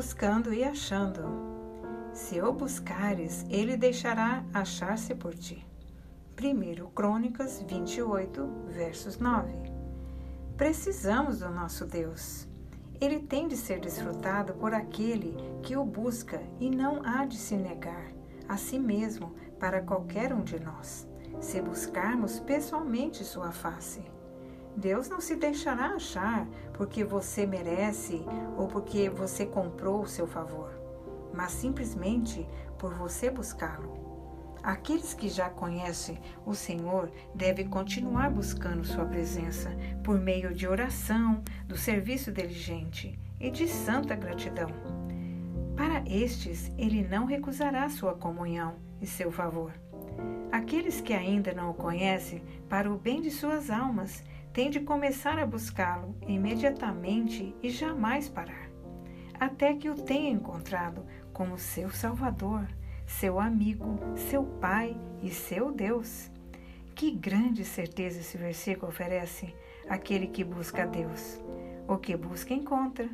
buscando e achando. Se o buscares, ele deixará achar-se por ti. 1 Crônicas 28, versos 9. Precisamos do nosso Deus. Ele tem de ser desfrutado por aquele que o busca e não há de se negar a si mesmo para qualquer um de nós, se buscarmos pessoalmente sua face. Deus não se deixará achar porque você merece ou porque você comprou o seu favor, mas simplesmente por você buscá-lo. Aqueles que já conhecem o Senhor devem continuar buscando Sua presença por meio de oração, do serviço diligente e de santa gratidão. Para estes, Ele não recusará sua comunhão e seu favor. Aqueles que ainda não o conhecem, para o bem de suas almas, têm de começar a buscá-lo imediatamente e jamais parar, até que o tenha encontrado como seu Salvador, seu amigo, seu Pai e seu Deus. Que grande certeza esse versículo oferece àquele que busca a Deus. O que busca, encontra.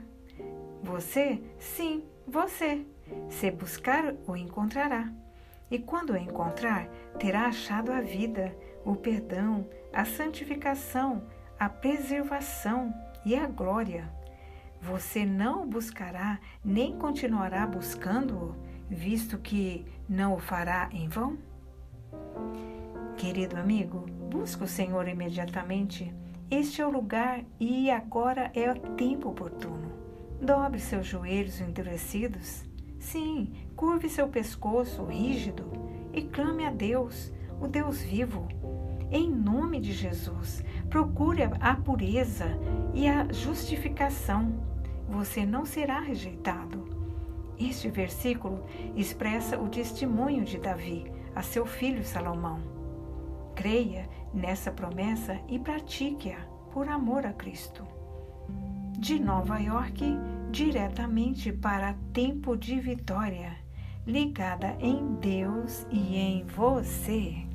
Você? Sim, você. Se buscar, o encontrará. E quando o encontrar, terá achado a vida, o perdão, a santificação, a preservação e a glória. Você não o buscará nem continuará buscando-o, visto que não o fará em vão? Querido amigo, busca o Senhor imediatamente. Este é o lugar e agora é o tempo oportuno. Dobre seus joelhos endurecidos. Sim, curve seu pescoço rígido e clame a Deus, o Deus vivo. Em nome de Jesus, procure a pureza e a justificação. Você não será rejeitado. Este versículo expressa o testemunho de Davi a seu filho Salomão. Creia nessa promessa e pratique-a por amor a Cristo. De Nova York, diretamente para Tempo de Vitória, ligada em Deus e em você.